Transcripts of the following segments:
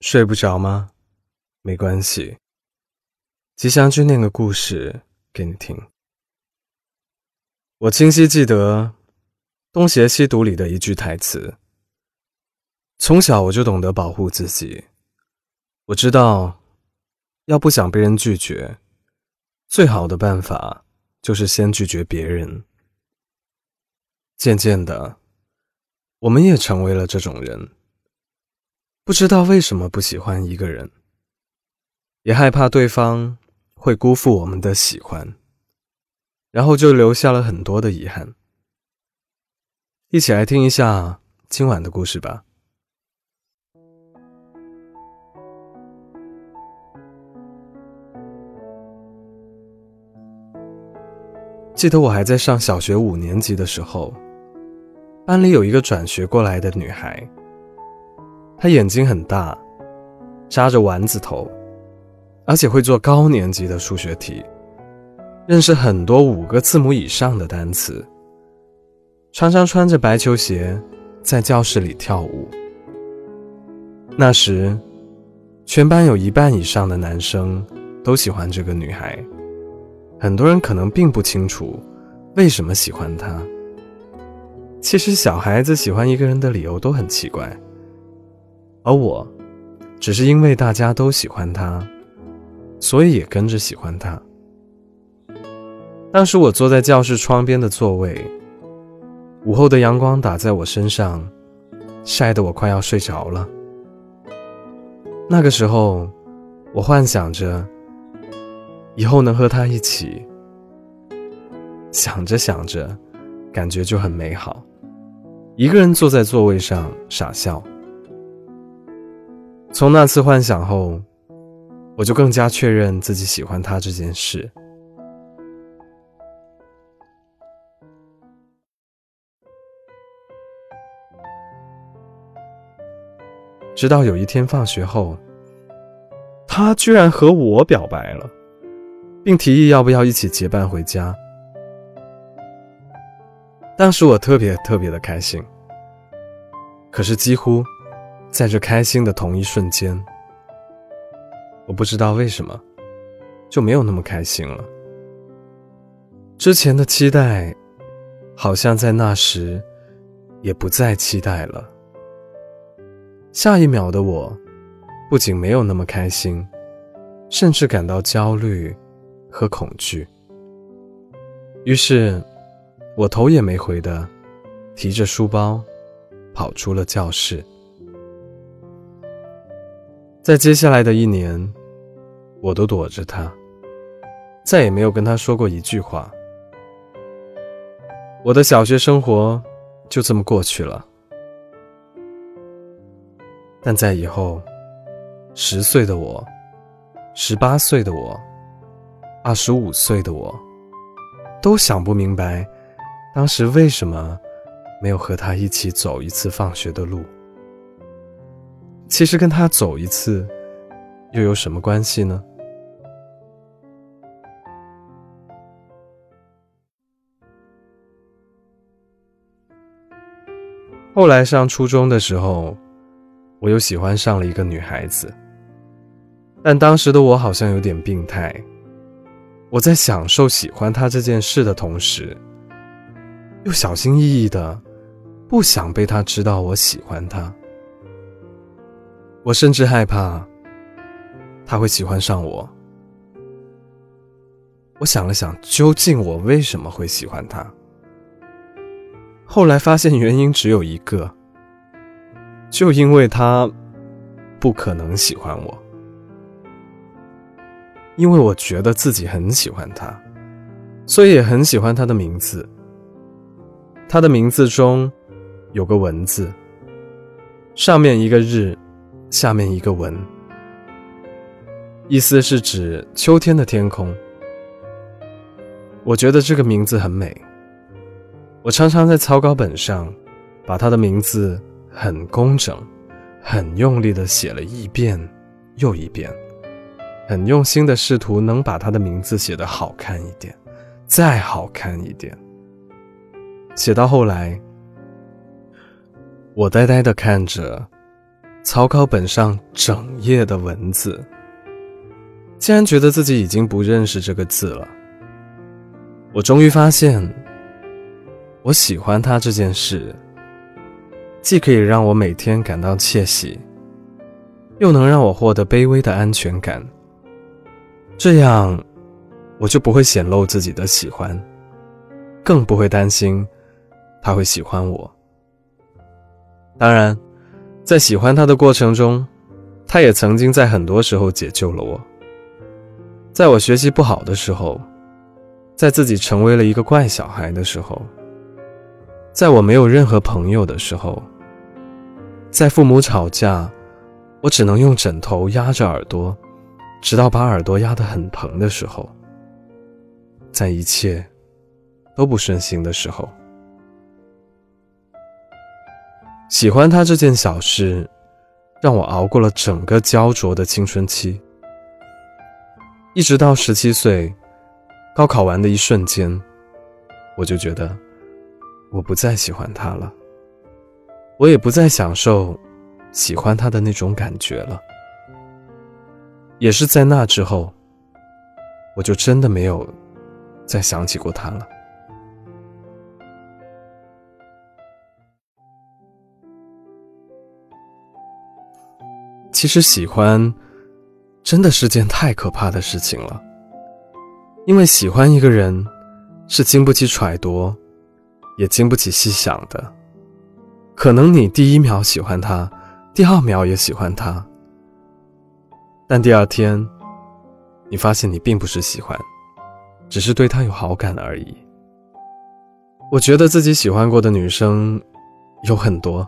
睡不着吗？没关系，吉祥君念个故事给你听。我清晰记得《东邪西毒》里的一句台词：“从小我就懂得保护自己，我知道，要不想被人拒绝，最好的办法就是先拒绝别人。”渐渐的，我们也成为了这种人。不知道为什么不喜欢一个人，也害怕对方会辜负我们的喜欢，然后就留下了很多的遗憾。一起来听一下今晚的故事吧。记得我还在上小学五年级的时候，班里有一个转学过来的女孩。他眼睛很大，扎着丸子头，而且会做高年级的数学题，认识很多五个字母以上的单词。常常穿着白球鞋在教室里跳舞。那时，全班有一半以上的男生都喜欢这个女孩。很多人可能并不清楚为什么喜欢她。其实，小孩子喜欢一个人的理由都很奇怪。而我，只是因为大家都喜欢他，所以也跟着喜欢他。当时我坐在教室窗边的座位，午后的阳光打在我身上，晒得我快要睡着了。那个时候，我幻想着以后能和他一起，想着想着，感觉就很美好。一个人坐在座位上傻笑。从那次幻想后，我就更加确认自己喜欢他这件事。直到有一天放学后，他居然和我表白了，并提议要不要一起结伴回家。当时我特别特别的开心，可是几乎。在这开心的同一瞬间，我不知道为什么就没有那么开心了。之前的期待，好像在那时也不再期待了。下一秒的我，不仅没有那么开心，甚至感到焦虑和恐惧。于是，我头也没回的提着书包，跑出了教室。在接下来的一年，我都躲着他，再也没有跟他说过一句话。我的小学生活就这么过去了。但在以后，十岁的我，十八岁的我，二十五岁的我，都想不明白，当时为什么没有和他一起走一次放学的路。其实跟他走一次，又有什么关系呢？后来上初中的时候，我又喜欢上了一个女孩子，但当时的我好像有点病态。我在享受喜欢她这件事的同时，又小心翼翼的，不想被她知道我喜欢她。我甚至害怕他会喜欢上我。我想了想，究竟我为什么会喜欢他？后来发现原因只有一个，就因为他不可能喜欢我，因为我觉得自己很喜欢他，所以也很喜欢他的名字。他的名字中有个文字，上面一个日。下面一个文，意思是指秋天的天空。我觉得这个名字很美。我常常在草稿本上，把他的名字很工整、很用力的写了一遍又一遍，很用心的试图能把他的名字写得好看一点，再好看一点。写到后来，我呆呆的看着。草稿本上整页的文字，竟然觉得自己已经不认识这个字了。我终于发现，我喜欢他这件事，既可以让我每天感到窃喜，又能让我获得卑微的安全感。这样，我就不会显露自己的喜欢，更不会担心他会喜欢我。当然。在喜欢他的过程中，他也曾经在很多时候解救了我。在我学习不好的时候，在自己成为了一个怪小孩的时候，在我没有任何朋友的时候，在父母吵架，我只能用枕头压着耳朵，直到把耳朵压得很疼的时候，在一切都不顺心的时候。喜欢他这件小事，让我熬过了整个焦灼的青春期，一直到十七岁，高考完的一瞬间，我就觉得我不再喜欢他了，我也不再享受喜欢他的那种感觉了。也是在那之后，我就真的没有再想起过他了。其实喜欢，真的是件太可怕的事情了。因为喜欢一个人，是经不起揣度，也经不起细想的。可能你第一秒喜欢他，第二秒也喜欢他，但第二天，你发现你并不是喜欢，只是对他有好感而已。我觉得自己喜欢过的女生有很多，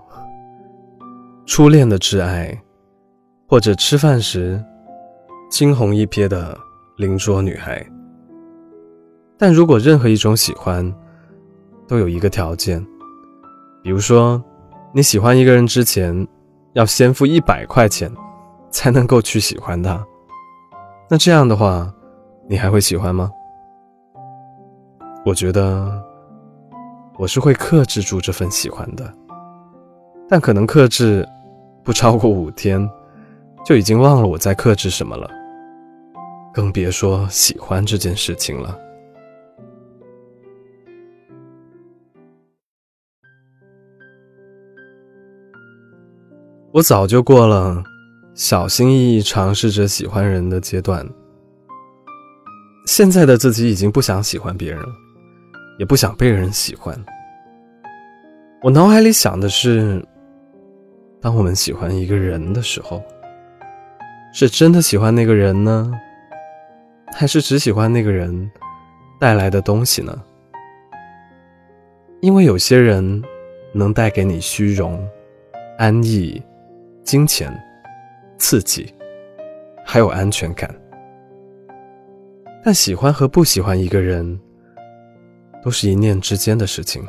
初恋的挚爱。或者吃饭时惊鸿一瞥的邻桌女孩，但如果任何一种喜欢都有一个条件，比如说你喜欢一个人之前要先付一百块钱才能够去喜欢他，那这样的话你还会喜欢吗？我觉得我是会克制住这份喜欢的，但可能克制不超过五天。就已经忘了我在克制什么了，更别说喜欢这件事情了。我早就过了小心翼翼尝试着喜欢人的阶段，现在的自己已经不想喜欢别人了，也不想被人喜欢。我脑海里想的是，当我们喜欢一个人的时候。是真的喜欢那个人呢，还是只喜欢那个人带来的东西呢？因为有些人能带给你虚荣、安逸、金钱、刺激，还有安全感。但喜欢和不喜欢一个人，都是一念之间的事情。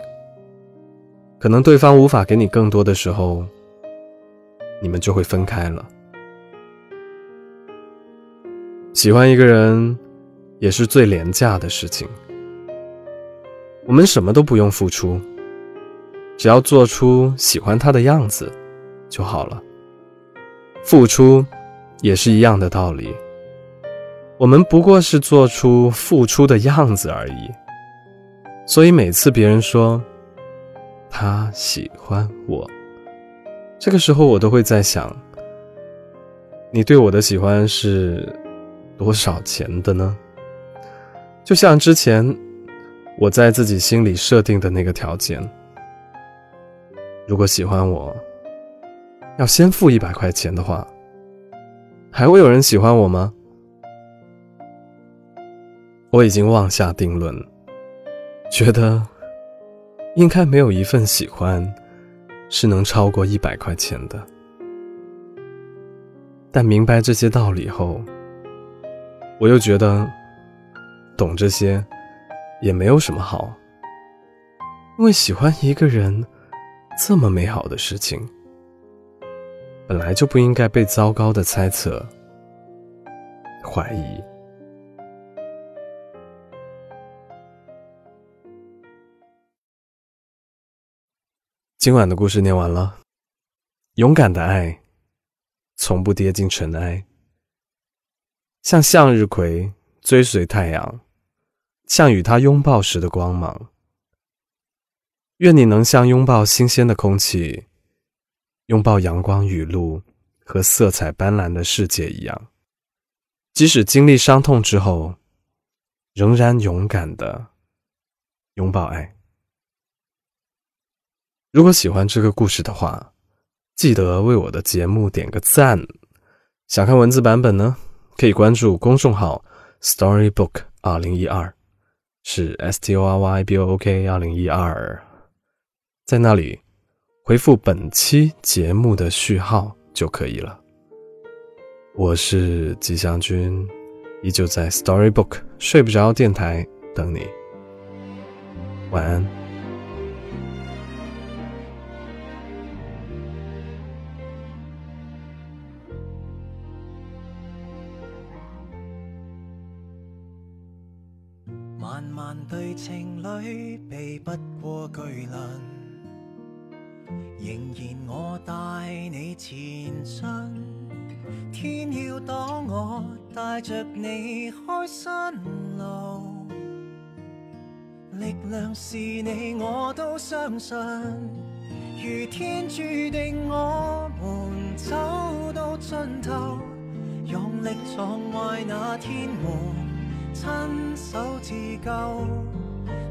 可能对方无法给你更多的时候，你们就会分开了。喜欢一个人，也是最廉价的事情。我们什么都不用付出，只要做出喜欢他的样子就好了。付出也是一样的道理，我们不过是做出付出的样子而已。所以每次别人说他喜欢我，这个时候我都会在想，你对我的喜欢是。多少钱的呢？就像之前我在自己心里设定的那个条件：如果喜欢我，要先付一百块钱的话，还会有人喜欢我吗？我已经妄下定论，觉得应该没有一份喜欢是能超过一百块钱的。但明白这些道理后，我又觉得，懂这些也没有什么好，因为喜欢一个人这么美好的事情，本来就不应该被糟糕的猜测、怀疑。今晚的故事念完了，勇敢的爱从不跌进尘埃。像向日葵追随太阳，像与它拥抱时的光芒。愿你能像拥抱新鲜的空气，拥抱阳光雨露和色彩斑斓的世界一样，即使经历伤痛之后，仍然勇敢的拥抱爱。如果喜欢这个故事的话，记得为我的节目点个赞。想看文字版本呢，可以关注公众号 Storybook 二零一二，是 S T O R Y B O O K 二零一二。在那里回复本期节目的序号就可以了。我是吉祥君，依旧在 Storybook 睡不着电台等你。晚安。漫漫对情侣避不过巨轮。仍然我带你前进，天要挡我，带着你开新路。力量是你，我都相信。如天注定，我们走到尽头，用力撞坏那天门，亲手自救。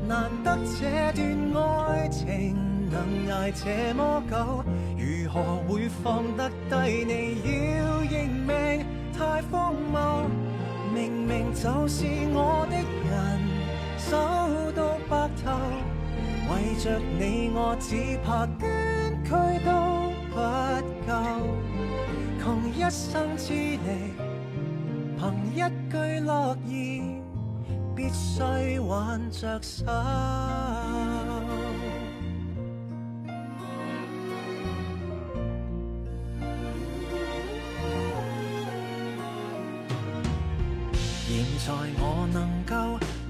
难得这段爱情。能挨这么久，如何会放得低？你要认命，太荒谬。明明就是我的人，手到白头，为着你我只怕捐躯都不够。穷一生之力，凭一句诺言，必须挽着手。现在我能够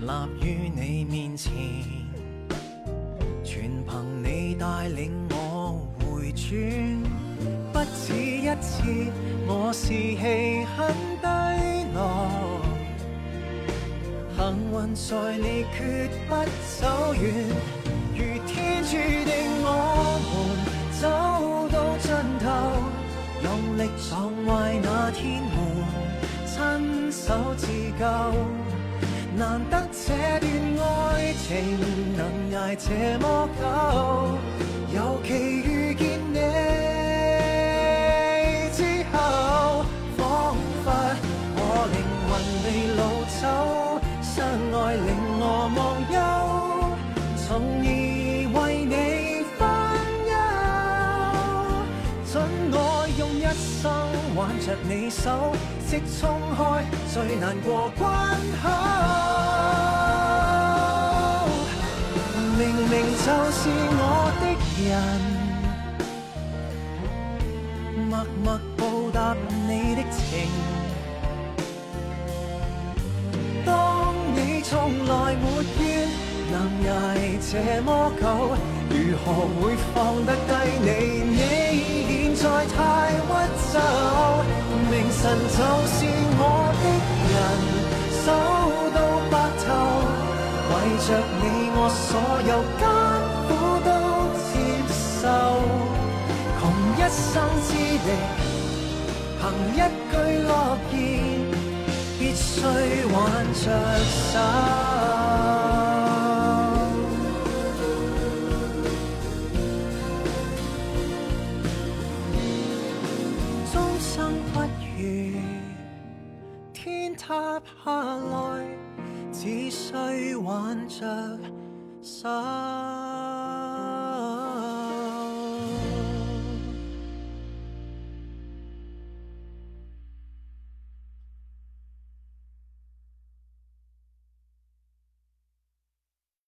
立于你面前，全凭你带领我回转。不止一次，我士气很低落。幸运在你决不走远，如天注定，我们走到尽头，用力撞坏那天门。亲手自救，难得这段爱情能挨这么久，尤其遇见着你手。即冲开最难过关口，明明就是我的人，默默报答你的情。当你从来没怨，能挨这么久，如何会放得低你？你现在太屈就。神就是我的人，守到白头，为着你我所有艰苦都接受，穷一生之力，凭一句诺言，必须挽着手。天塌下来，只需挽着手。